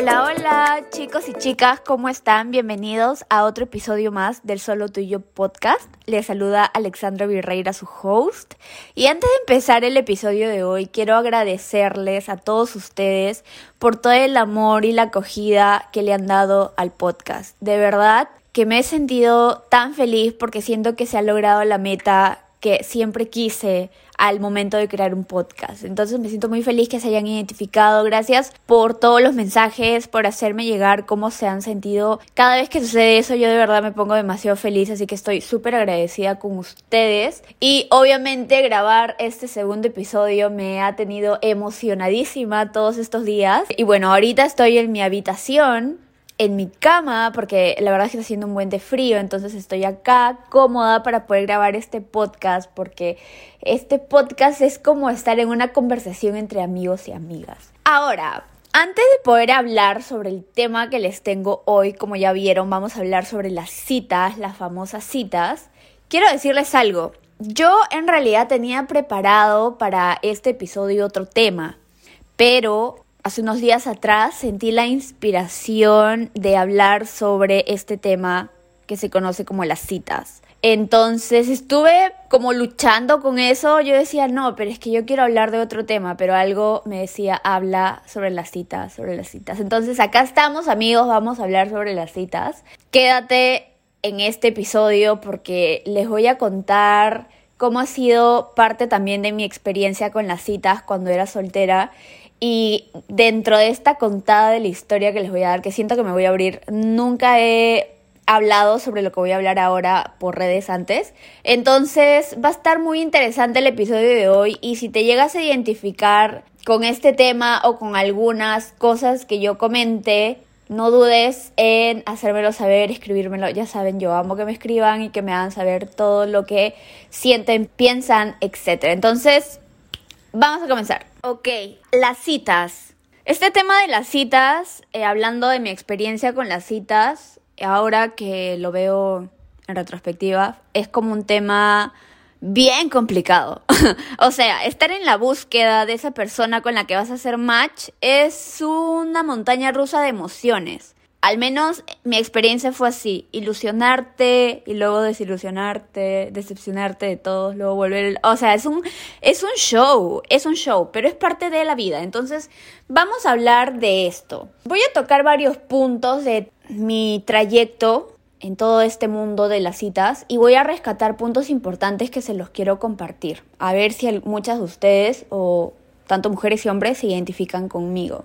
Hola, hola chicos y chicas, ¿cómo están? Bienvenidos a otro episodio más del Solo Tuyo podcast. Les saluda Alexandra Virreira, su host. Y antes de empezar el episodio de hoy, quiero agradecerles a todos ustedes por todo el amor y la acogida que le han dado al podcast. De verdad que me he sentido tan feliz porque siento que se ha logrado la meta que siempre quise al momento de crear un podcast. Entonces me siento muy feliz que se hayan identificado. Gracias por todos los mensajes, por hacerme llegar cómo se han sentido. Cada vez que sucede eso yo de verdad me pongo demasiado feliz, así que estoy súper agradecida con ustedes. Y obviamente grabar este segundo episodio me ha tenido emocionadísima todos estos días. Y bueno, ahorita estoy en mi habitación en mi cama, porque la verdad es que está haciendo un buen de frío, entonces estoy acá cómoda para poder grabar este podcast, porque este podcast es como estar en una conversación entre amigos y amigas. Ahora, antes de poder hablar sobre el tema que les tengo hoy, como ya vieron, vamos a hablar sobre las citas, las famosas citas, quiero decirles algo. Yo en realidad tenía preparado para este episodio otro tema, pero hace unos días atrás sentí la inspiración de hablar sobre este tema que se conoce como las citas. Entonces estuve como luchando con eso. Yo decía, no, pero es que yo quiero hablar de otro tema, pero algo me decía, habla sobre las citas, sobre las citas. Entonces acá estamos amigos, vamos a hablar sobre las citas. Quédate en este episodio porque les voy a contar cómo ha sido parte también de mi experiencia con las citas cuando era soltera y dentro de esta contada de la historia que les voy a dar, que siento que me voy a abrir, nunca he hablado sobre lo que voy a hablar ahora por redes antes. Entonces va a estar muy interesante el episodio de hoy y si te llegas a identificar con este tema o con algunas cosas que yo comente, no dudes en hacérmelo saber, escribírmelo. Ya saben, yo amo que me escriban y que me hagan saber todo lo que sienten, piensan, etc. Entonces, vamos a comenzar. Ok, las citas. Este tema de las citas, eh, hablando de mi experiencia con las citas, ahora que lo veo en retrospectiva, es como un tema bien complicado. o sea, estar en la búsqueda de esa persona con la que vas a hacer match es una montaña rusa de emociones. Al menos mi experiencia fue así, ilusionarte y luego desilusionarte, decepcionarte de todos, luego volver, o sea, es un es un show, es un show, pero es parte de la vida. Entonces, vamos a hablar de esto. Voy a tocar varios puntos de mi trayecto en todo este mundo de las citas y voy a rescatar puntos importantes que se los quiero compartir. A ver si muchas de ustedes o tanto mujeres y hombres se identifican conmigo.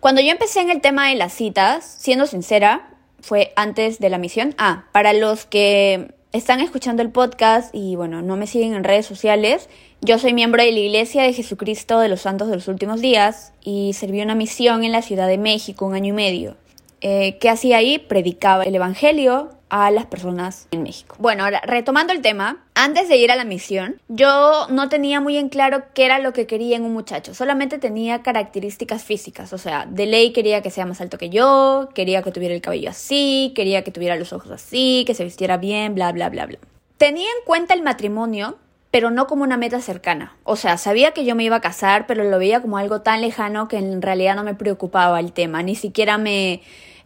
Cuando yo empecé en el tema de las citas, siendo sincera, fue antes de la misión. Ah, para los que están escuchando el podcast y bueno, no me siguen en redes sociales, yo soy miembro de la Iglesia de Jesucristo de los Santos de los Últimos Días y serví una misión en la Ciudad de México un año y medio. Eh, ¿Qué hacía ahí? Predicaba el Evangelio a las personas en México. Bueno, ahora retomando el tema, antes de ir a la misión, yo no tenía muy en claro qué era lo que quería en un muchacho, solamente tenía características físicas, o sea, de ley quería que sea más alto que yo, quería que tuviera el cabello así, quería que tuviera los ojos así, que se vistiera bien, bla, bla, bla, bla. Tenía en cuenta el matrimonio, pero no como una meta cercana. O sea, sabía que yo me iba a casar, pero lo veía como algo tan lejano que en realidad no me preocupaba el tema, ni siquiera me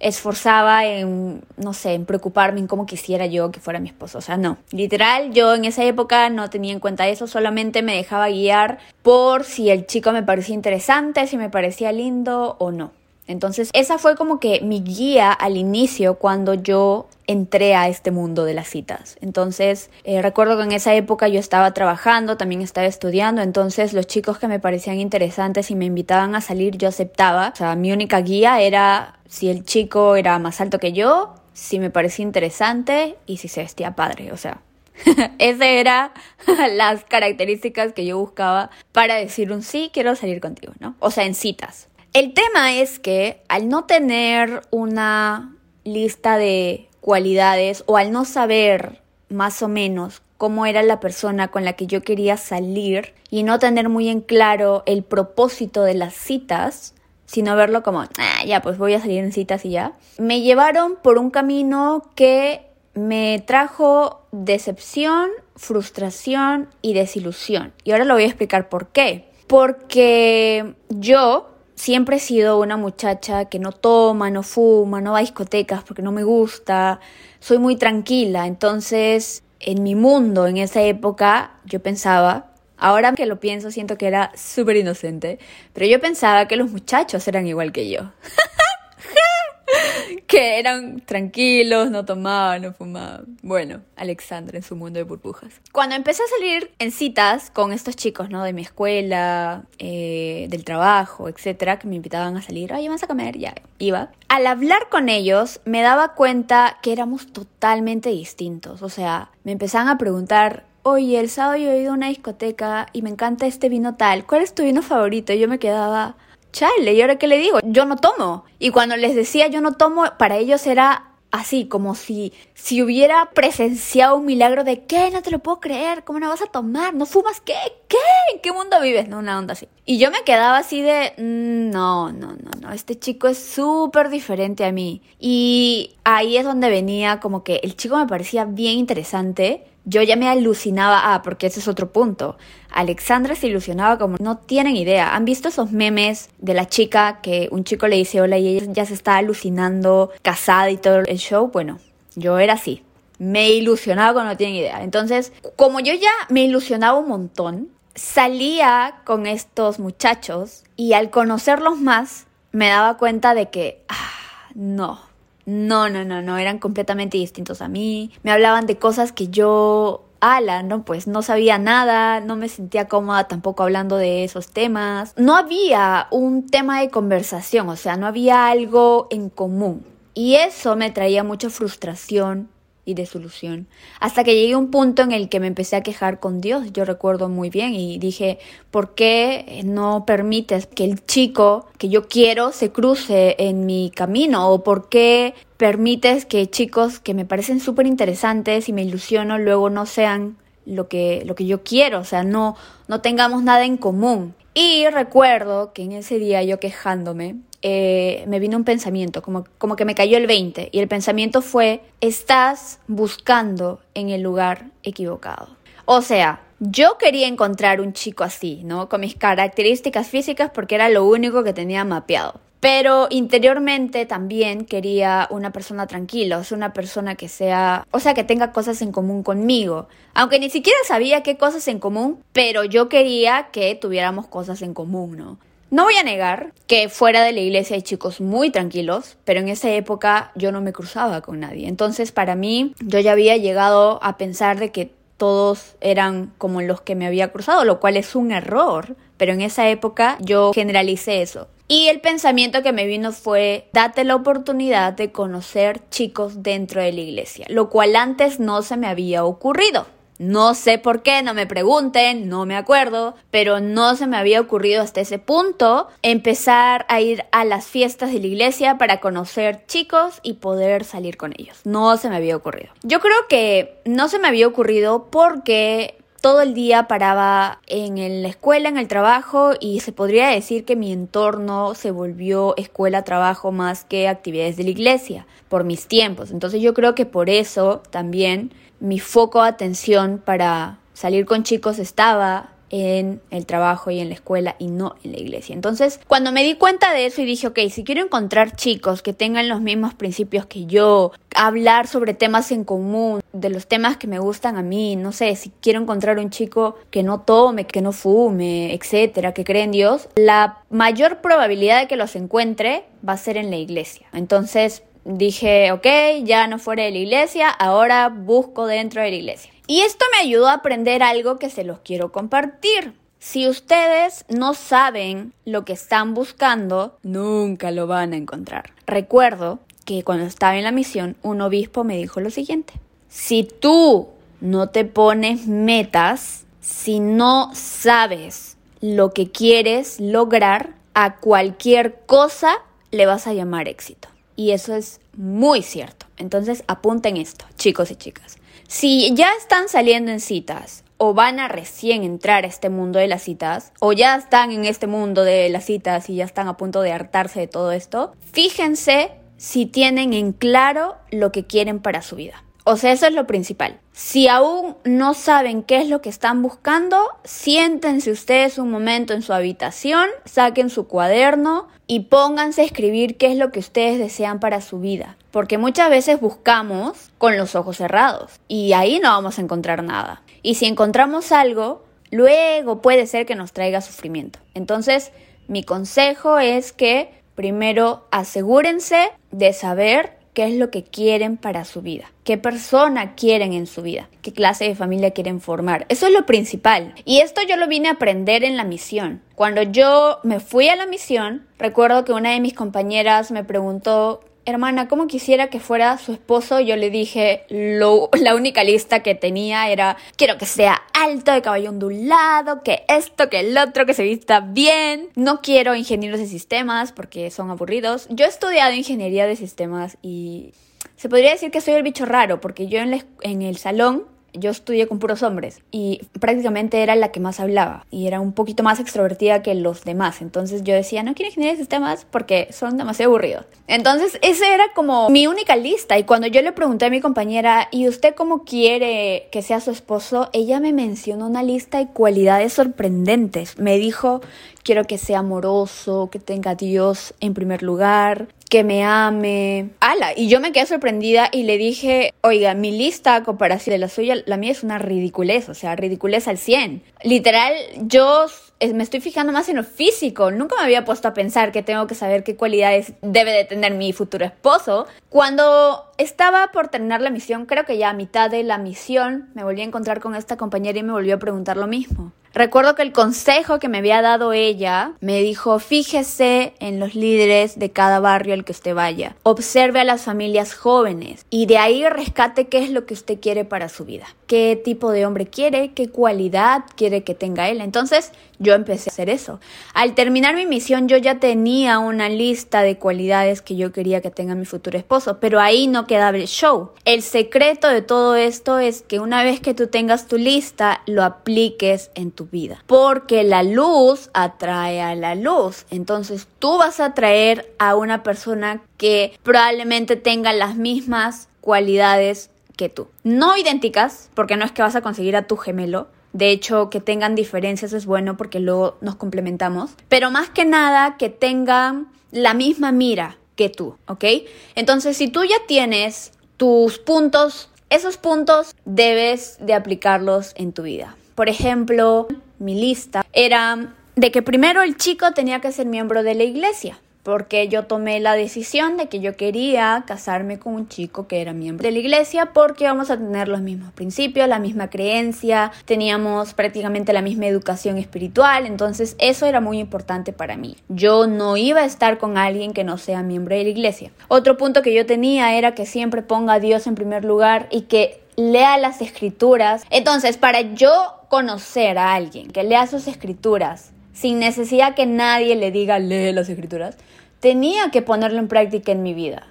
esforzaba en, no sé, en preocuparme en cómo quisiera yo que fuera mi esposo. O sea, no. Literal, yo en esa época no tenía en cuenta eso, solamente me dejaba guiar por si el chico me parecía interesante, si me parecía lindo o no. Entonces, esa fue como que mi guía al inicio cuando yo entré a este mundo de las citas. Entonces, eh, recuerdo que en esa época yo estaba trabajando, también estaba estudiando, entonces los chicos que me parecían interesantes y me invitaban a salir, yo aceptaba. O sea, mi única guía era si el chico era más alto que yo, si me parecía interesante y si se vestía padre, o sea. Esas eran las características que yo buscaba para decir un sí, quiero salir contigo, ¿no? O sea, en citas. El tema es que al no tener una lista de cualidades o al no saber más o menos cómo era la persona con la que yo quería salir y no tener muy en claro el propósito de las citas, sino verlo como, ah, ya, pues voy a salir en citas y ya, me llevaron por un camino que me trajo decepción, frustración y desilusión. Y ahora lo voy a explicar por qué. Porque yo siempre he sido una muchacha que no toma, no fuma, no va a discotecas porque no me gusta, soy muy tranquila, entonces en mi mundo en esa época yo pensaba, ahora que lo pienso siento que era súper inocente, pero yo pensaba que los muchachos eran igual que yo. que eran tranquilos, no tomaban, no fumaban. Bueno, Alexandra en su mundo de burbujas. Cuando empecé a salir en citas con estos chicos, ¿no? De mi escuela, eh, del trabajo, etcétera, que me invitaban a salir, oye, vas a comer, ya iba. Al hablar con ellos, me daba cuenta que éramos totalmente distintos. O sea, me empezaban a preguntar, oye, el sábado yo he ido a una discoteca y me encanta este vino tal, ¿cuál es tu vino favorito? Y yo me quedaba, chale, ¿y ahora qué le digo? Yo no tomo. Y cuando les decía yo no tomo, para ellos era así, como si, si hubiera presenciado un milagro de ¿qué? No te lo puedo creer, ¿cómo no vas a tomar? ¿No fumas qué? ¿Qué? ¿En qué mundo vives? No, una onda así. Y yo me quedaba así de, mm, no, no, no, no, este chico es súper diferente a mí. Y ahí es donde venía como que el chico me parecía bien interesante yo ya me alucinaba, ah, porque ese es otro punto. Alexandra se ilusionaba como no tienen idea. ¿Han visto esos memes de la chica que un chico le dice hola y ella ya se está alucinando, casada y todo el show? Bueno, yo era así. Me ilusionaba como no tienen idea. Entonces, como yo ya me ilusionaba un montón, salía con estos muchachos y al conocerlos más me daba cuenta de que, ah, no, no, no, no, no, eran completamente distintos a mí. Me hablaban de cosas que yo, ala, ¿no? Pues no sabía nada, no me sentía cómoda tampoco hablando de esos temas. No había un tema de conversación, o sea, no había algo en común. Y eso me traía mucha frustración y de solución. Hasta que llegué a un punto en el que me empecé a quejar con Dios, yo recuerdo muy bien, y dije, ¿por qué no permites que el chico que yo quiero se cruce en mi camino? ¿O por qué permites que chicos que me parecen súper interesantes y me ilusiono luego no sean lo que, lo que yo quiero? O sea, no, no tengamos nada en común. Y recuerdo que en ese día yo quejándome, eh, me vino un pensamiento, como, como que me cayó el 20, y el pensamiento fue, estás buscando en el lugar equivocado. O sea, yo quería encontrar un chico así, ¿no? Con mis características físicas porque era lo único que tenía mapeado. Pero interiormente también quería una persona tranquila, o sea, una persona que sea, o sea, que tenga cosas en común conmigo. Aunque ni siquiera sabía qué cosas en común, pero yo quería que tuviéramos cosas en común, ¿no? No voy a negar que fuera de la iglesia hay chicos muy tranquilos, pero en esa época yo no me cruzaba con nadie. Entonces, para mí, yo ya había llegado a pensar de que todos eran como los que me había cruzado, lo cual es un error, pero en esa época yo generalicé eso. Y el pensamiento que me vino fue, date la oportunidad de conocer chicos dentro de la iglesia, lo cual antes no se me había ocurrido. No sé por qué, no me pregunten, no me acuerdo, pero no se me había ocurrido hasta ese punto empezar a ir a las fiestas de la iglesia para conocer chicos y poder salir con ellos. No se me había ocurrido. Yo creo que no se me había ocurrido porque todo el día paraba en la escuela, en el trabajo y se podría decir que mi entorno se volvió escuela-trabajo más que actividades de la iglesia por mis tiempos. Entonces yo creo que por eso también mi foco de atención para salir con chicos estaba en el trabajo y en la escuela y no en la iglesia. Entonces, cuando me di cuenta de eso y dije, ok, si quiero encontrar chicos que tengan los mismos principios que yo, hablar sobre temas en común, de los temas que me gustan a mí, no sé, si quiero encontrar un chico que no tome, que no fume, etcétera, que cree en Dios, la mayor probabilidad de que los encuentre va a ser en la iglesia. Entonces, dije, ok, ya no fuera de la iglesia, ahora busco dentro de la iglesia. Y esto me ayudó a aprender algo que se los quiero compartir. Si ustedes no saben lo que están buscando, nunca lo van a encontrar. Recuerdo que cuando estaba en la misión, un obispo me dijo lo siguiente. Si tú no te pones metas, si no sabes lo que quieres lograr, a cualquier cosa le vas a llamar éxito. Y eso es muy cierto. Entonces apunten esto, chicos y chicas. Si ya están saliendo en citas o van a recién entrar a este mundo de las citas, o ya están en este mundo de las citas y ya están a punto de hartarse de todo esto, fíjense si tienen en claro lo que quieren para su vida. O sea, eso es lo principal. Si aún no saben qué es lo que están buscando, siéntense ustedes un momento en su habitación, saquen su cuaderno y pónganse a escribir qué es lo que ustedes desean para su vida. Porque muchas veces buscamos con los ojos cerrados y ahí no vamos a encontrar nada. Y si encontramos algo, luego puede ser que nos traiga sufrimiento. Entonces, mi consejo es que primero asegúrense de saber qué es lo que quieren para su vida, qué persona quieren en su vida, qué clase de familia quieren formar. Eso es lo principal. Y esto yo lo vine a aprender en la misión. Cuando yo me fui a la misión, recuerdo que una de mis compañeras me preguntó hermana, ¿cómo quisiera que fuera su esposo? Yo le dije, lo, la única lista que tenía era, quiero que sea alto, de caballo ondulado, que esto, que el otro, que se vista bien. No quiero ingenieros de sistemas porque son aburridos. Yo he estudiado ingeniería de sistemas y se podría decir que soy el bicho raro porque yo en, en el salón yo estudié con puros hombres y prácticamente era la que más hablaba y era un poquito más extrovertida que los demás. Entonces yo decía, no quiero ingeniería de sistemas porque son demasiado aburridos. Entonces esa era como mi única lista y cuando yo le pregunté a mi compañera, ¿y usted cómo quiere que sea su esposo? Ella me mencionó una lista de cualidades sorprendentes. Me dijo, quiero que sea amoroso, que tenga a Dios en primer lugar, que me ame. ¡Hala! Y yo me quedé sorprendida y le dije, oiga, mi lista a comparación de la suya, la mía es una ridiculez, o sea, ridiculez al 100. Literal, yo me estoy fijando más en lo físico. Nunca me había puesto a pensar que tengo que saber qué cualidades debe de tener mi futuro esposo. Cuando estaba por terminar la misión, creo que ya a mitad de la misión, me volví a encontrar con esta compañera y me volvió a preguntar lo mismo. Recuerdo que el consejo que me había dado ella me dijo, fíjese en los líderes de cada barrio al que usted vaya, observe a las familias jóvenes y de ahí rescate qué es lo que usted quiere para su vida, qué tipo de hombre quiere, qué cualidad quiere que tenga él. Entonces yo empecé a hacer eso. Al terminar mi misión yo ya tenía una lista de cualidades que yo quería que tenga mi futuro esposo, pero ahí no quedaba el show. El secreto de todo esto es que una vez que tú tengas tu lista, lo apliques en tu vida. Porque la luz atrae a la luz. Entonces tú vas a atraer a una persona que probablemente tenga las mismas cualidades que tú. No idénticas, porque no es que vas a conseguir a tu gemelo. De hecho, que tengan diferencias es bueno porque luego nos complementamos. Pero más que nada, que tengan la misma mira que tú, ¿ok? Entonces, si tú ya tienes tus puntos, esos puntos debes de aplicarlos en tu vida. Por ejemplo, mi lista era de que primero el chico tenía que ser miembro de la iglesia, porque yo tomé la decisión de que yo quería casarme con un chico que era miembro de la iglesia porque vamos a tener los mismos principios, la misma creencia, teníamos prácticamente la misma educación espiritual, entonces eso era muy importante para mí. Yo no iba a estar con alguien que no sea miembro de la iglesia. Otro punto que yo tenía era que siempre ponga a Dios en primer lugar y que lea las escrituras. Entonces, para yo conocer a alguien que lea sus escrituras sin necesidad que nadie le diga lee las escrituras, tenía que ponerlo en práctica en mi vida.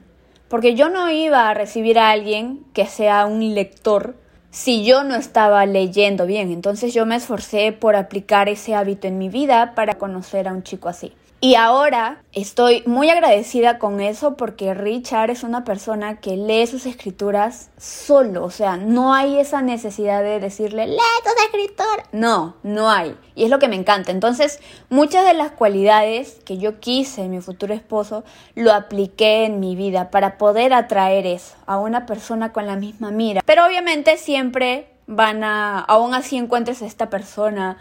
Porque yo no iba a recibir a alguien que sea un lector si yo no estaba leyendo bien. Entonces yo me esforcé por aplicar ese hábito en mi vida para conocer a un chico así. Y ahora estoy muy agradecida con eso porque Richard es una persona que lee sus escrituras solo, o sea, no hay esa necesidad de decirle, lee tus escrituras. No, no hay. Y es lo que me encanta. Entonces, muchas de las cualidades que yo quise en mi futuro esposo, lo apliqué en mi vida para poder atraer eso a una persona con la misma mira. Pero obviamente siempre van a, aún así encuentres a esta persona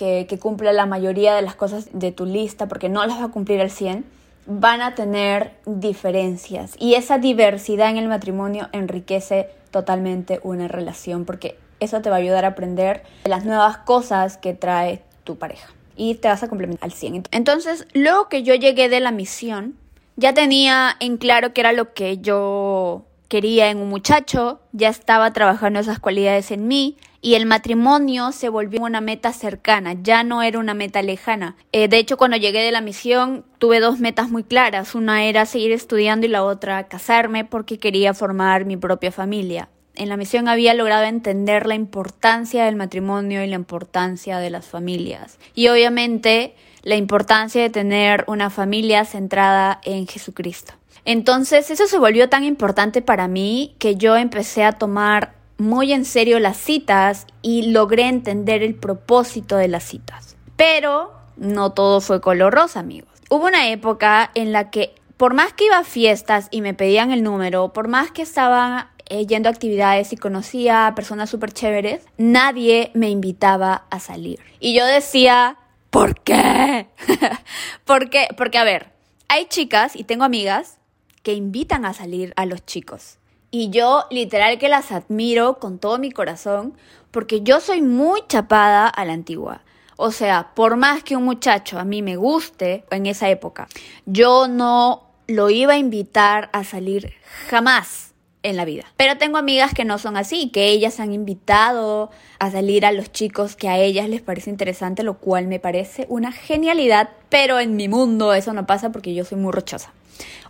que, que cumpla la mayoría de las cosas de tu lista, porque no las va a cumplir al 100, van a tener diferencias. Y esa diversidad en el matrimonio enriquece totalmente una relación, porque eso te va a ayudar a aprender las nuevas cosas que trae tu pareja. Y te vas a complementar al 100. Entonces, luego que yo llegué de la misión, ya tenía en claro qué era lo que yo quería en un muchacho, ya estaba trabajando esas cualidades en mí, y el matrimonio se volvió una meta cercana, ya no era una meta lejana. Eh, de hecho, cuando llegué de la misión tuve dos metas muy claras, una era seguir estudiando y la otra casarme porque quería formar mi propia familia. En la misión había logrado entender la importancia del matrimonio y la importancia de las familias. Y obviamente la importancia de tener una familia centrada en Jesucristo. Entonces eso se volvió tan importante para mí que yo empecé a tomar muy en serio las citas y logré entender el propósito de las citas. Pero no todo fue color rosa, amigos. Hubo una época en la que por más que iba a fiestas y me pedían el número, por más que estaba eh, yendo a actividades y conocía a personas súper chéveres, nadie me invitaba a salir. Y yo decía, ¿por qué? ¿Por qué? Porque, a ver, hay chicas y tengo amigas que invitan a salir a los chicos. Y yo literal que las admiro con todo mi corazón porque yo soy muy chapada a la antigua. O sea, por más que un muchacho a mí me guste en esa época, yo no lo iba a invitar a salir jamás en la vida. Pero tengo amigas que no son así, que ellas han invitado a salir a los chicos que a ellas les parece interesante, lo cual me parece una genialidad, pero en mi mundo eso no pasa porque yo soy muy rochosa.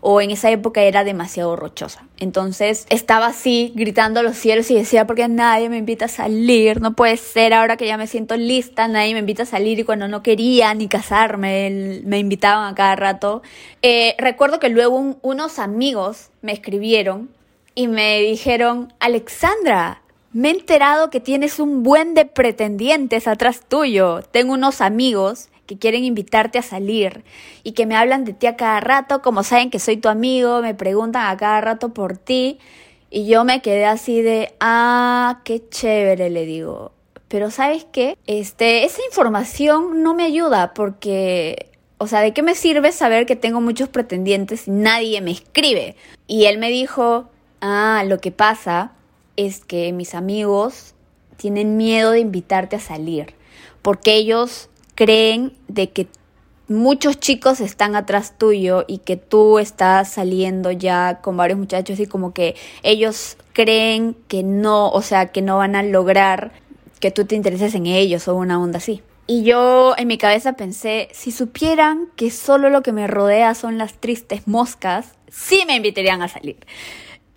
O en esa época era demasiado rochosa. Entonces estaba así gritando a los cielos y decía, porque nadie me invita a salir, no puede ser, ahora que ya me siento lista, nadie me invita a salir y cuando no quería ni casarme, me invitaban a cada rato. Eh, recuerdo que luego unos amigos me escribieron y me dijeron, Alexandra, me he enterado que tienes un buen de pretendientes atrás tuyo. Tengo unos amigos que quieren invitarte a salir y que me hablan de ti a cada rato, como saben que soy tu amigo, me preguntan a cada rato por ti. Y yo me quedé así de, ah, qué chévere, le digo. Pero ¿sabes qué? Este, esa información no me ayuda porque, o sea, ¿de qué me sirve saber que tengo muchos pretendientes y nadie me escribe? Y él me dijo, Ah, lo que pasa es que mis amigos tienen miedo de invitarte a salir, porque ellos creen de que muchos chicos están atrás tuyo y que tú estás saliendo ya con varios muchachos y como que ellos creen que no, o sea, que no van a lograr que tú te intereses en ellos o una onda así. Y yo en mi cabeza pensé, si supieran que solo lo que me rodea son las tristes moscas, sí me invitarían a salir.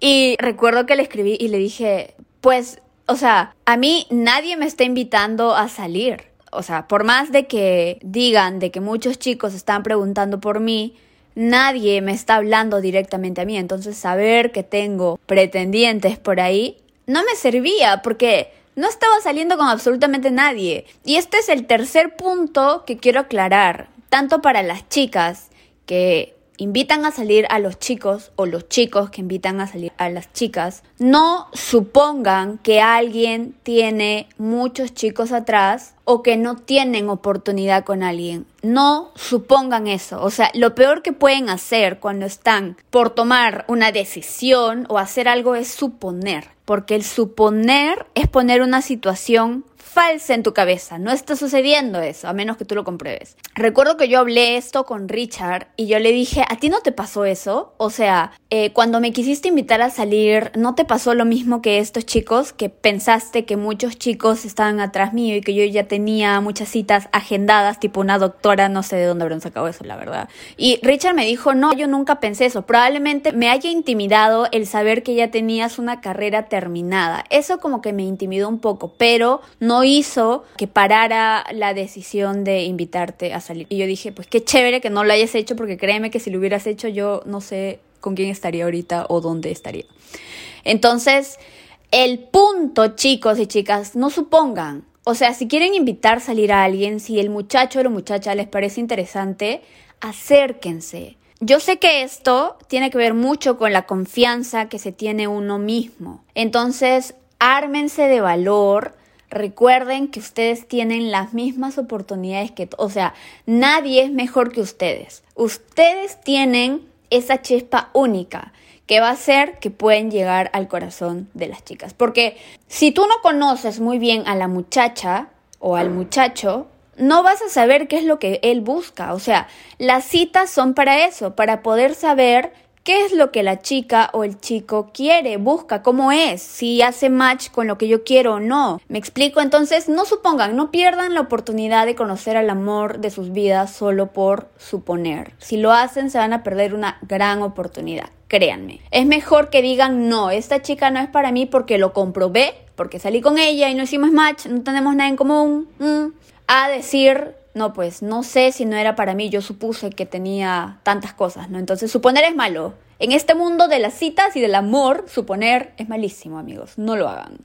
Y recuerdo que le escribí y le dije, pues, o sea, a mí nadie me está invitando a salir. O sea, por más de que digan de que muchos chicos están preguntando por mí, nadie me está hablando directamente a mí. Entonces, saber que tengo pretendientes por ahí no me servía porque no estaba saliendo con absolutamente nadie. Y este es el tercer punto que quiero aclarar, tanto para las chicas que invitan a salir a los chicos o los chicos que invitan a salir a las chicas, no supongan que alguien tiene muchos chicos atrás o que no tienen oportunidad con alguien. No supongan eso. O sea, lo peor que pueden hacer cuando están por tomar una decisión o hacer algo es suponer. Porque el suponer es poner una situación falsa en tu cabeza. No está sucediendo eso, a menos que tú lo compruebes. Recuerdo que yo hablé esto con Richard y yo le dije, ¿a ti no te pasó eso? O sea, eh, cuando me quisiste invitar a salir, ¿no te pasó lo mismo que estos chicos? Que pensaste que muchos chicos estaban atrás mío y que yo ya tenía muchas citas agendadas, tipo una doctora, no sé de dónde habrán sacado eso, la verdad. Y Richard me dijo, no, yo nunca pensé eso. Probablemente me haya intimidado el saber que ya tenías una carrera terminada. Eso como que me intimidó un poco, pero no hizo que parara la decisión de invitarte a salir. Y yo dije, pues qué chévere que no lo hayas hecho, porque créeme que si lo hubieras hecho yo no sé con quién estaría ahorita o dónde estaría. Entonces, el punto, chicos y chicas, no supongan. O sea, si quieren invitar a salir a alguien, si el muchacho o la muchacha les parece interesante, acérquense. Yo sé que esto tiene que ver mucho con la confianza que se tiene uno mismo. Entonces, ármense de valor, recuerden que ustedes tienen las mismas oportunidades que, o sea, nadie es mejor que ustedes. Ustedes tienen esa chispa única que va a hacer que pueden llegar al corazón de las chicas. Porque si tú no conoces muy bien a la muchacha o al muchacho, no vas a saber qué es lo que él busca. O sea, las citas son para eso, para poder saber ¿Qué es lo que la chica o el chico quiere, busca, cómo es, si hace match con lo que yo quiero o no? Me explico, entonces no supongan, no pierdan la oportunidad de conocer al amor de sus vidas solo por suponer. Si lo hacen se van a perder una gran oportunidad, créanme. Es mejor que digan, no, esta chica no es para mí porque lo comprobé, porque salí con ella y no hicimos match, no tenemos nada en común, mm", a decir, no, pues no sé si no era para mí, yo supuse que tenía tantas cosas, ¿no? Entonces suponer es malo. En este mundo de las citas y del amor, suponer es malísimo, amigos, no lo hagan.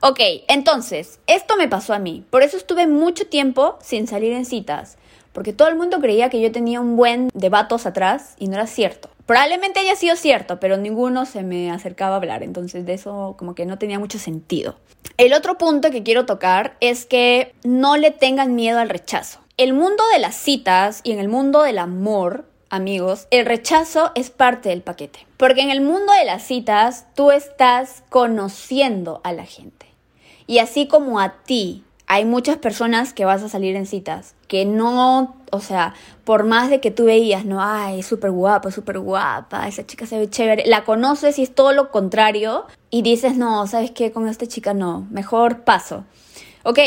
Ok, entonces, esto me pasó a mí, por eso estuve mucho tiempo sin salir en citas, porque todo el mundo creía que yo tenía un buen de vatos atrás y no era cierto. Probablemente haya sido cierto, pero ninguno se me acercaba a hablar, entonces de eso como que no tenía mucho sentido. El otro punto que quiero tocar es que no le tengan miedo al rechazo. El mundo de las citas y en el mundo del amor, amigos, el rechazo es parte del paquete. Porque en el mundo de las citas tú estás conociendo a la gente. Y así como a ti hay muchas personas que vas a salir en citas que no, o sea, por más de que tú veías, no, ay, es súper guapa, súper guapa, esa chica se ve chévere, la conoces y es todo lo contrario y dices, no, ¿sabes qué? Con esta chica no, mejor paso. Ok,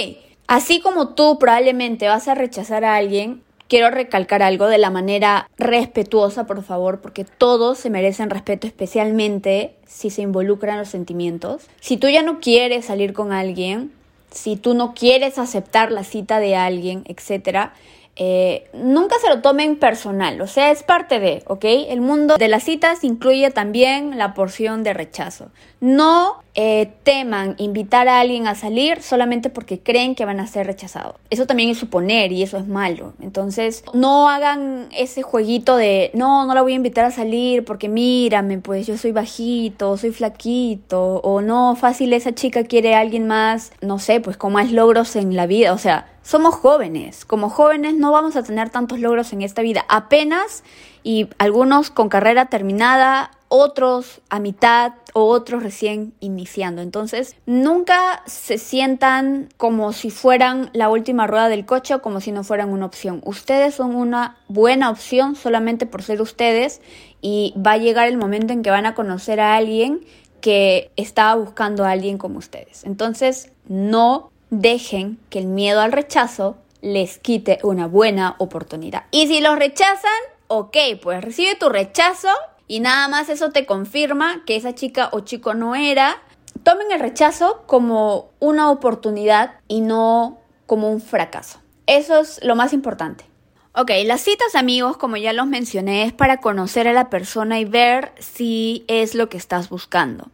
así como tú probablemente vas a rechazar a alguien, quiero recalcar algo de la manera respetuosa, por favor, porque todos se merecen respeto, especialmente si se involucran los sentimientos. Si tú ya no quieres salir con alguien, si tú no quieres aceptar la cita de alguien, etcétera, eh, nunca se lo tomen personal, o sea, es parte de, ¿ok? El mundo de las citas incluye también la porción de rechazo. No eh, teman invitar a alguien a salir solamente porque creen que van a ser rechazados. Eso también es suponer y eso es malo. Entonces, no hagan ese jueguito de, no, no la voy a invitar a salir porque mírame, pues yo soy bajito, soy flaquito, o no, fácil esa chica quiere a alguien más, no sé, pues con más logros en la vida. O sea, somos jóvenes. Como jóvenes no vamos a tener tantos logros en esta vida. Apenas y algunos con carrera terminada, otros a mitad o otros recién iniciando. Entonces, nunca se sientan como si fueran la última rueda del coche o como si no fueran una opción. Ustedes son una buena opción solamente por ser ustedes y va a llegar el momento en que van a conocer a alguien que estaba buscando a alguien como ustedes. Entonces, no dejen que el miedo al rechazo les quite una buena oportunidad. Y si los rechazan, ok, pues recibe tu rechazo y nada más eso te confirma que esa chica o chico no era. Tomen el rechazo como una oportunidad y no como un fracaso. Eso es lo más importante. Ok, las citas amigos, como ya los mencioné, es para conocer a la persona y ver si es lo que estás buscando.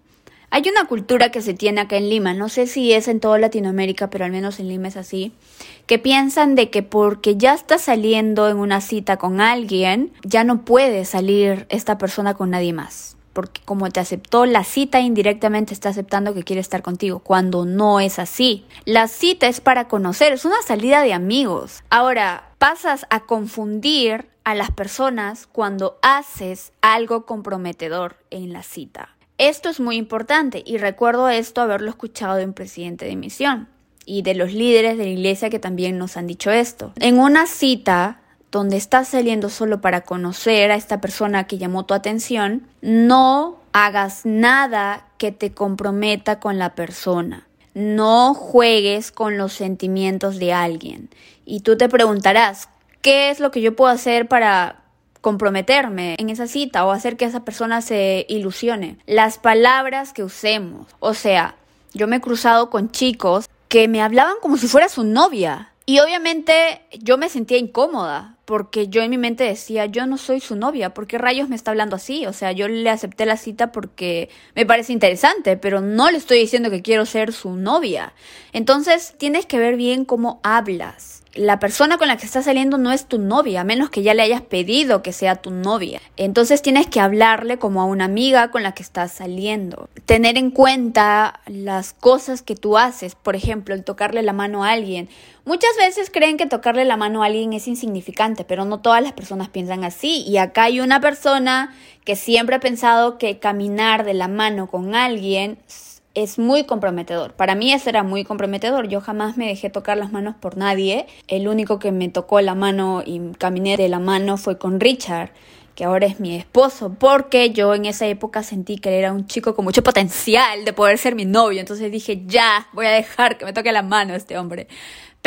Hay una cultura que se tiene acá en Lima, no sé si es en toda Latinoamérica, pero al menos en Lima es así, que piensan de que porque ya está saliendo en una cita con alguien, ya no puede salir esta persona con nadie más. Porque como te aceptó la cita indirectamente está aceptando que quiere estar contigo, cuando no es así. La cita es para conocer, es una salida de amigos. Ahora, pasas a confundir a las personas cuando haces algo comprometedor en la cita. Esto es muy importante y recuerdo esto haberlo escuchado de un presidente de misión y de los líderes de la iglesia que también nos han dicho esto. En una cita donde estás saliendo solo para conocer a esta persona que llamó tu atención, no hagas nada que te comprometa con la persona. No juegues con los sentimientos de alguien. Y tú te preguntarás, ¿qué es lo que yo puedo hacer para comprometerme en esa cita o hacer que esa persona se ilusione. Las palabras que usemos. O sea, yo me he cruzado con chicos que me hablaban como si fuera su novia. Y obviamente yo me sentía incómoda porque yo en mi mente decía, yo no soy su novia, ¿por qué rayos me está hablando así? O sea, yo le acepté la cita porque me parece interesante, pero no le estoy diciendo que quiero ser su novia. Entonces, tienes que ver bien cómo hablas la persona con la que estás saliendo no es tu novia, a menos que ya le hayas pedido que sea tu novia. Entonces tienes que hablarle como a una amiga con la que estás saliendo. Tener en cuenta las cosas que tú haces, por ejemplo, el tocarle la mano a alguien. Muchas veces creen que tocarle la mano a alguien es insignificante, pero no todas las personas piensan así. Y acá hay una persona que siempre ha pensado que caminar de la mano con alguien es muy comprometedor. Para mí eso era muy comprometedor. Yo jamás me dejé tocar las manos por nadie. El único que me tocó la mano y caminé de la mano fue con Richard que ahora es mi esposo, porque yo en esa época sentí que él era un chico con mucho potencial de poder ser mi novio, entonces dije, ya, voy a dejar que me toque la mano este hombre.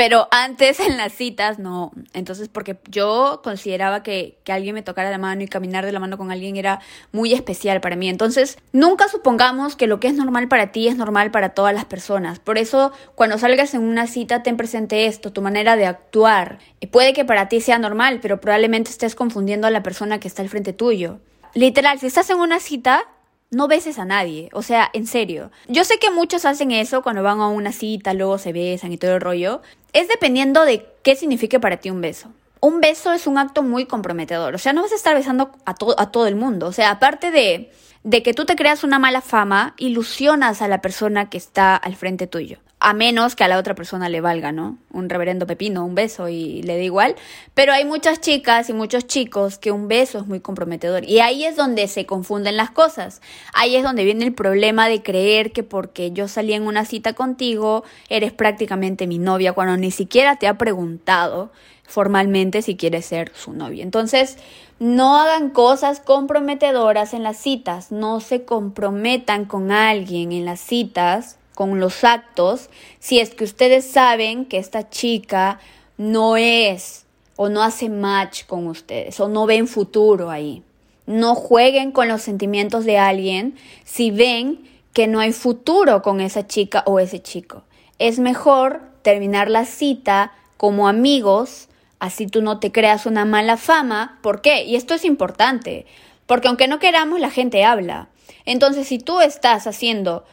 Pero antes en las citas no. Entonces, porque yo consideraba que, que alguien me tocara la mano y caminar de la mano con alguien era muy especial para mí. Entonces, nunca supongamos que lo que es normal para ti es normal para todas las personas. Por eso, cuando salgas en una cita, ten presente esto, tu manera de actuar. Puede que para ti sea normal, pero probablemente estés confundiendo a la persona que está al frente tuyo. Literal, si estás en una cita, no beses a nadie, o sea, en serio. Yo sé que muchos hacen eso cuando van a una cita, luego se besan y todo el rollo. Es dependiendo de qué signifique para ti un beso. Un beso es un acto muy comprometedor, o sea, no vas a estar besando a, a todo el mundo, o sea, aparte de, de que tú te creas una mala fama, ilusionas a la persona que está al frente tuyo a menos que a la otra persona le valga, ¿no? Un reverendo pepino, un beso y le da igual. Pero hay muchas chicas y muchos chicos que un beso es muy comprometedor. Y ahí es donde se confunden las cosas. Ahí es donde viene el problema de creer que porque yo salí en una cita contigo, eres prácticamente mi novia, cuando ni siquiera te ha preguntado formalmente si quieres ser su novia. Entonces, no hagan cosas comprometedoras en las citas, no se comprometan con alguien en las citas con los actos si es que ustedes saben que esta chica no es o no hace match con ustedes o no ven futuro ahí. No jueguen con los sentimientos de alguien si ven que no hay futuro con esa chica o ese chico. Es mejor terminar la cita como amigos, así tú no te creas una mala fama. ¿Por qué? Y esto es importante, porque aunque no queramos, la gente habla. Entonces, si tú estás haciendo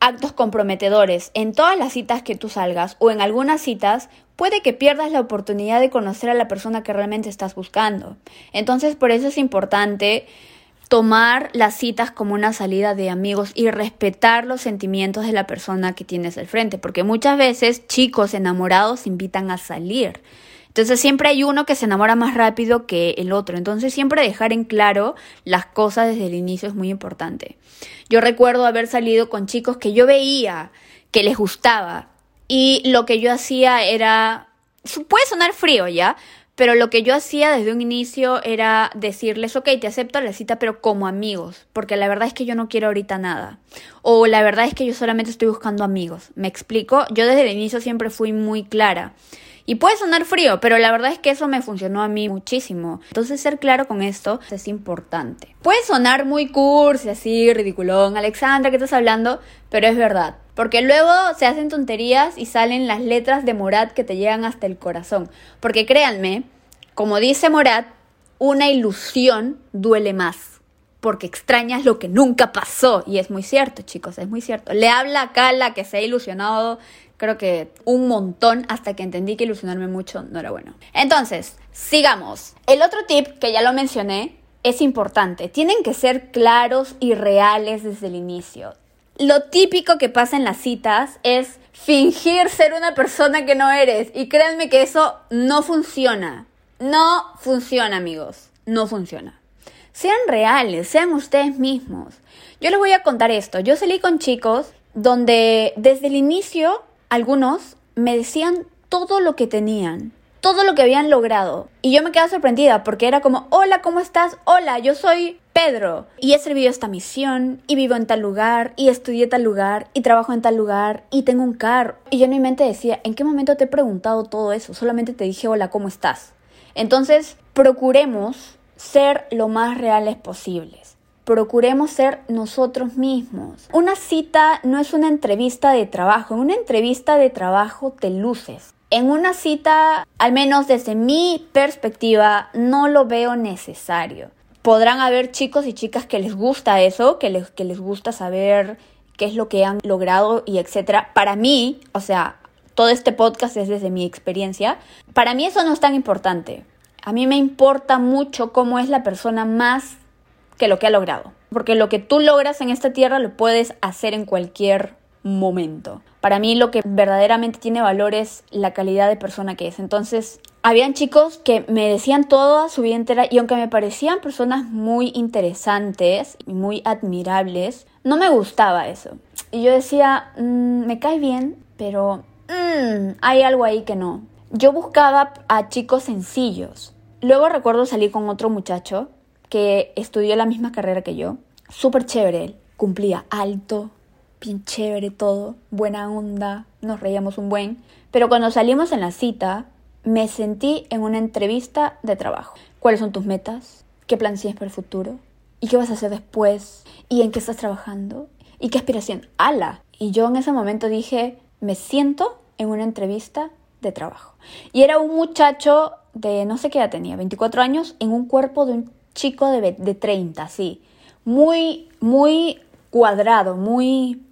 actos comprometedores en todas las citas que tú salgas o en algunas citas, puede que pierdas la oportunidad de conocer a la persona que realmente estás buscando. Entonces, por eso es importante tomar las citas como una salida de amigos y respetar los sentimientos de la persona que tienes al frente, porque muchas veces chicos enamorados invitan a salir. Entonces siempre hay uno que se enamora más rápido que el otro. Entonces siempre dejar en claro las cosas desde el inicio es muy importante. Yo recuerdo haber salido con chicos que yo veía que les gustaba y lo que yo hacía era, puede sonar frío ya, pero lo que yo hacía desde un inicio era decirles, ok, te acepto la cita, pero como amigos, porque la verdad es que yo no quiero ahorita nada. O la verdad es que yo solamente estoy buscando amigos. ¿Me explico? Yo desde el inicio siempre fui muy clara. Y puede sonar frío, pero la verdad es que eso me funcionó a mí muchísimo. Entonces ser claro con esto es importante. Puede sonar muy cursi, así, ridiculón, Alexandra, ¿qué estás hablando? Pero es verdad. Porque luego se hacen tonterías y salen las letras de Morat que te llegan hasta el corazón. Porque créanme, como dice Morat, una ilusión duele más. Porque extrañas lo que nunca pasó. Y es muy cierto, chicos, es muy cierto. Le habla acá la que se ha ilusionado creo que un montón hasta que entendí que ilusionarme mucho no era bueno. Entonces, sigamos. El otro tip que ya lo mencioné es importante. Tienen que ser claros y reales desde el inicio. Lo típico que pasa en las citas es fingir ser una persona que no eres. Y créanme que eso no funciona. No funciona, amigos. No funciona. Sean reales, sean ustedes mismos. Yo les voy a contar esto. Yo salí con chicos donde desde el inicio algunos me decían todo lo que tenían, todo lo que habían logrado. Y yo me quedaba sorprendida porque era como, hola, ¿cómo estás? Hola, yo soy Pedro. Y he servido esta misión, y vivo en tal lugar, y estudié tal lugar, y trabajo en tal lugar, y tengo un carro. Y yo en mi mente decía, ¿en qué momento te he preguntado todo eso? Solamente te dije, hola, ¿cómo estás? Entonces, procuremos ser lo más reales posibles procuremos ser nosotros mismos. Una cita no es una entrevista de trabajo. En una entrevista de trabajo te luces. En una cita, al menos desde mi perspectiva, no lo veo necesario. Podrán haber chicos y chicas que les gusta eso, que les, que les gusta saber qué es lo que han logrado y etcétera. Para mí, o sea, todo este podcast es desde mi experiencia. Para mí eso no es tan importante. A mí me importa mucho cómo es la persona más que lo que ha logrado. Porque lo que tú logras en esta tierra lo puedes hacer en cualquier momento. Para mí lo que verdaderamente tiene valor es la calidad de persona que es. Entonces, habían chicos que me decían toda su vida entera y aunque me parecían personas muy interesantes muy admirables, no me gustaba eso. Y yo decía, mm, me cae bien, pero mm, hay algo ahí que no. Yo buscaba a chicos sencillos. Luego recuerdo salir con otro muchacho que estudió la misma carrera que yo. Súper chévere él. Cumplía alto, bien chévere todo, buena onda, nos reíamos un buen, pero cuando salimos en la cita, me sentí en una entrevista de trabajo. ¿Cuáles son tus metas? ¿Qué plan tienes para el futuro? ¿Y qué vas a hacer después? ¿Y en qué estás trabajando? ¿Y qué aspiración? ¡Hala! Y yo en ese momento dije, me siento en una entrevista de trabajo. Y era un muchacho de no sé qué edad tenía, 24 años, en un cuerpo de un chico de, de 30, sí. Muy, muy cuadrado, muy,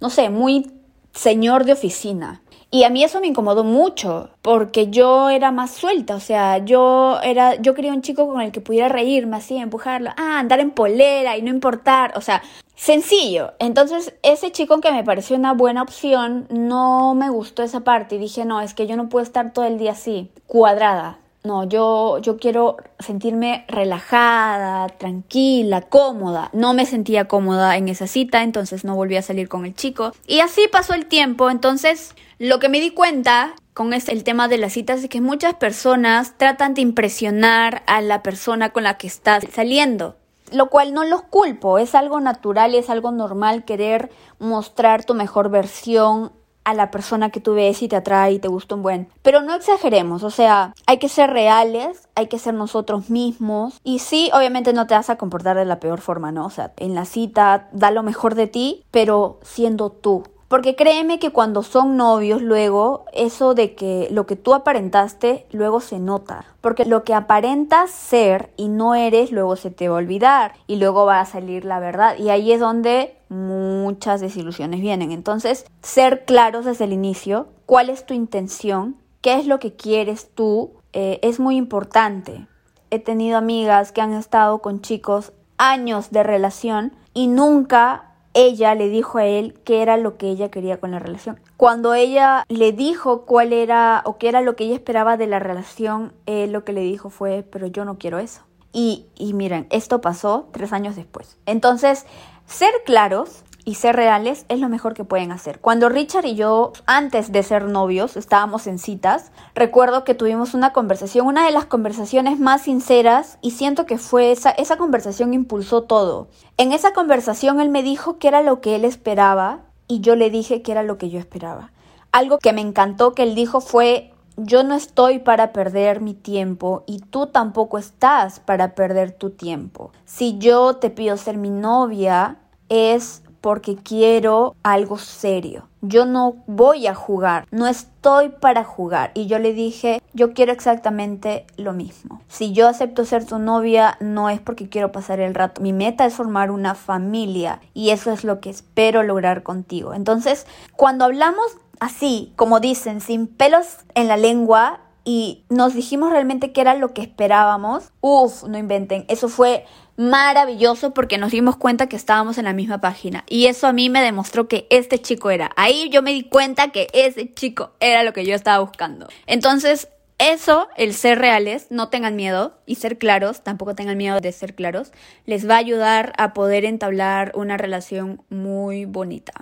no sé, muy señor de oficina. Y a mí eso me incomodó mucho, porque yo era más suelta, o sea, yo era, yo quería un chico con el que pudiera reírme así, empujarlo, ah, andar en polera y no importar, o sea, sencillo. Entonces, ese chico que me pareció una buena opción, no me gustó esa parte y dije, no, es que yo no puedo estar todo el día así, cuadrada. No, yo, yo quiero sentirme relajada, tranquila, cómoda. No me sentía cómoda en esa cita, entonces no volví a salir con el chico. Y así pasó el tiempo, entonces lo que me di cuenta con el tema de las citas es que muchas personas tratan de impresionar a la persona con la que estás saliendo. Lo cual no los culpo, es algo natural y es algo normal querer mostrar tu mejor versión a la persona que tú ves y te atrae y te gusta un buen. Pero no exageremos, o sea, hay que ser reales, hay que ser nosotros mismos. Y sí, obviamente no te vas a comportar de la peor forma, ¿no? O sea, en la cita da lo mejor de ti, pero siendo tú. Porque créeme que cuando son novios luego, eso de que lo que tú aparentaste luego se nota. Porque lo que aparentas ser y no eres luego se te va a olvidar y luego va a salir la verdad. Y ahí es donde muchas desilusiones vienen. Entonces, ser claros desde el inicio, cuál es tu intención, qué es lo que quieres tú, eh, es muy importante. He tenido amigas que han estado con chicos años de relación y nunca ella le dijo a él qué era lo que ella quería con la relación. Cuando ella le dijo cuál era o qué era lo que ella esperaba de la relación, él lo que le dijo fue, pero yo no quiero eso. Y, y miren, esto pasó tres años después. Entonces, ser claros y ser reales es lo mejor que pueden hacer. Cuando Richard y yo, antes de ser novios, estábamos en citas, recuerdo que tuvimos una conversación, una de las conversaciones más sinceras y siento que fue esa, esa conversación impulsó todo. En esa conversación él me dijo que era lo que él esperaba y yo le dije que era lo que yo esperaba. Algo que me encantó que él dijo fue, yo no estoy para perder mi tiempo y tú tampoco estás para perder tu tiempo. Si yo te pido ser mi novia, es porque quiero algo serio. Yo no voy a jugar, no estoy para jugar. Y yo le dije, yo quiero exactamente lo mismo. Si yo acepto ser tu novia, no es porque quiero pasar el rato. Mi meta es formar una familia y eso es lo que espero lograr contigo. Entonces, cuando hablamos así, como dicen, sin pelos en la lengua, y nos dijimos realmente que era lo que esperábamos, uff, no inventen, eso fue maravilloso porque nos dimos cuenta que estábamos en la misma página y eso a mí me demostró que este chico era. Ahí yo me di cuenta que ese chico era lo que yo estaba buscando. Entonces, eso, el ser reales, no tengan miedo y ser claros, tampoco tengan miedo de ser claros, les va a ayudar a poder entablar una relación muy bonita,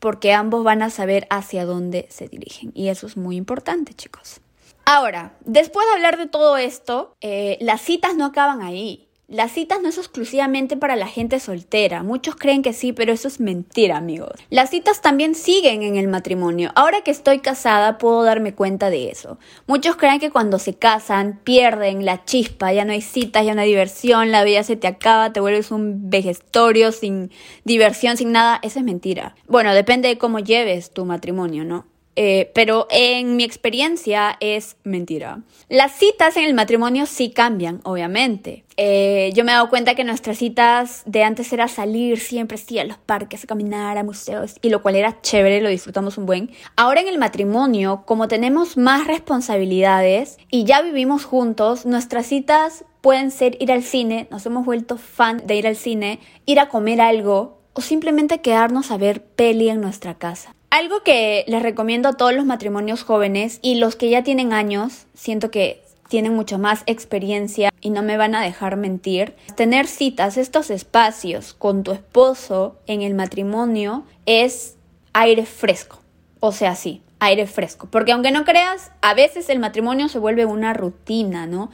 porque ambos van a saber hacia dónde se dirigen y eso es muy importante, chicos. Ahora, después de hablar de todo esto, eh, las citas no acaban ahí. Las citas no es exclusivamente para la gente soltera. Muchos creen que sí, pero eso es mentira, amigos. Las citas también siguen en el matrimonio. Ahora que estoy casada, puedo darme cuenta de eso. Muchos creen que cuando se casan, pierden la chispa, ya no hay citas, ya no hay diversión, la vida se te acaba, te vuelves un vejestorio sin diversión, sin nada. Eso es mentira. Bueno, depende de cómo lleves tu matrimonio, ¿no? Eh, pero en mi experiencia es mentira. Las citas en el matrimonio sí cambian, obviamente. Eh, yo me he dado cuenta que nuestras citas de antes era salir siempre sí, a los parques, a caminar, a museos, y lo cual era chévere, lo disfrutamos un buen. Ahora en el matrimonio, como tenemos más responsabilidades y ya vivimos juntos, nuestras citas pueden ser ir al cine, nos hemos vuelto fan de ir al cine, ir a comer algo o simplemente quedarnos a ver peli en nuestra casa. Algo que les recomiendo a todos los matrimonios jóvenes y los que ya tienen años, siento que tienen mucho más experiencia y no me van a dejar mentir. Tener citas, estos espacios con tu esposo en el matrimonio es aire fresco. O sea, sí, aire fresco. Porque aunque no creas, a veces el matrimonio se vuelve una rutina, ¿no?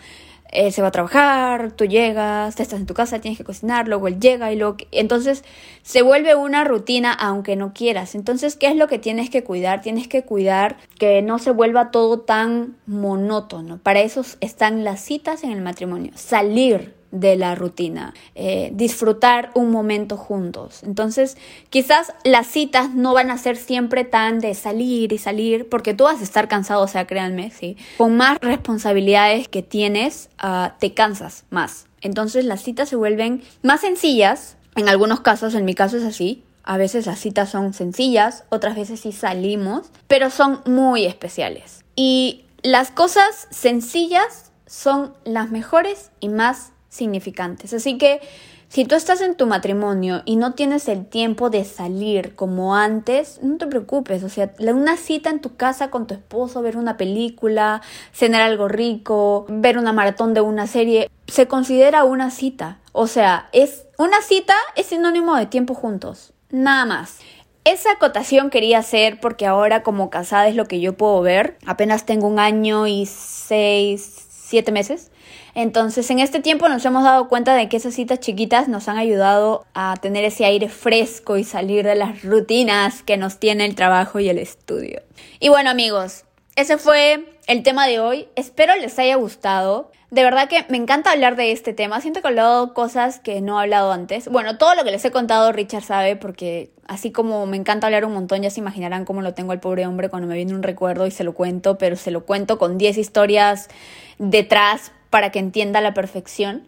Él se va a trabajar, tú llegas, te estás en tu casa, tienes que cocinar, luego él llega y luego... Entonces se vuelve una rutina aunque no quieras. Entonces, ¿qué es lo que tienes que cuidar? Tienes que cuidar que no se vuelva todo tan monótono. Para eso están las citas en el matrimonio. Salir de la rutina, eh, disfrutar un momento juntos. Entonces, quizás las citas no van a ser siempre tan de salir y salir, porque tú vas a estar cansado, o sea, créanme, sí. Con más responsabilidades que tienes, ah, te cansas más. Entonces, las citas se vuelven más sencillas. En algunos casos, en mi caso es así, a veces las citas son sencillas, otras veces sí salimos, pero son muy especiales. Y las cosas sencillas son las mejores y más significantes. Así que si tú estás en tu matrimonio y no tienes el tiempo de salir como antes, no te preocupes. O sea, una cita en tu casa con tu esposo, ver una película, cenar algo rico, ver una maratón de una serie, se considera una cita. O sea, es una cita es sinónimo de tiempo juntos. Nada más. Esa acotación quería hacer porque ahora como casada es lo que yo puedo ver. Apenas tengo un año y seis, siete meses. Entonces, en este tiempo nos hemos dado cuenta de que esas citas chiquitas nos han ayudado a tener ese aire fresco y salir de las rutinas que nos tiene el trabajo y el estudio. Y bueno, amigos, ese fue el tema de hoy. Espero les haya gustado. De verdad que me encanta hablar de este tema. Siento que he hablado cosas que no he hablado antes. Bueno, todo lo que les he contado Richard sabe porque así como me encanta hablar un montón, ya se imaginarán cómo lo tengo al pobre hombre cuando me viene un recuerdo y se lo cuento, pero se lo cuento con 10 historias detrás para que entienda la perfección.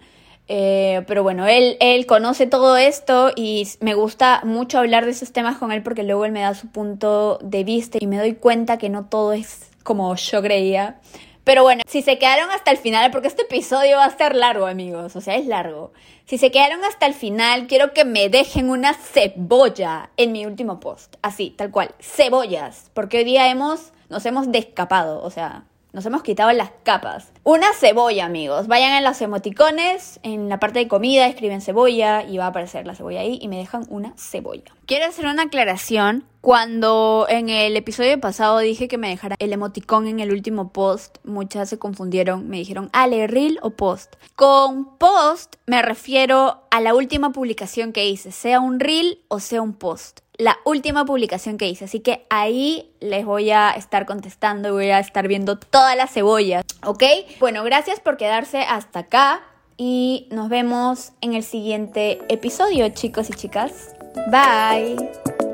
Eh, pero bueno, él, él conoce todo esto y me gusta mucho hablar de esos temas con él porque luego él me da su punto de vista y me doy cuenta que no todo es como yo creía. Pero bueno, si se quedaron hasta el final, porque este episodio va a ser largo, amigos, o sea, es largo. Si se quedaron hasta el final, quiero que me dejen una cebolla en mi último post. Así, tal cual, cebollas, porque hoy día hemos, nos hemos descapado, o sea, nos hemos quitado las capas. Una cebolla, amigos. Vayan en los emoticones, en la parte de comida, escriben cebolla y va a aparecer la cebolla ahí y me dejan una cebolla. Quiero hacer una aclaración. Cuando en el episodio pasado dije que me dejara el emoticón en el último post, muchas se confundieron, me dijeron, Ale, reel o post. Con post me refiero a la última publicación que hice, sea un reel o sea un post la última publicación que hice. Así que ahí les voy a estar contestando y voy a estar viendo todas las cebollas, ¿ok? Bueno, gracias por quedarse hasta acá y nos vemos en el siguiente episodio, chicos y chicas. Bye.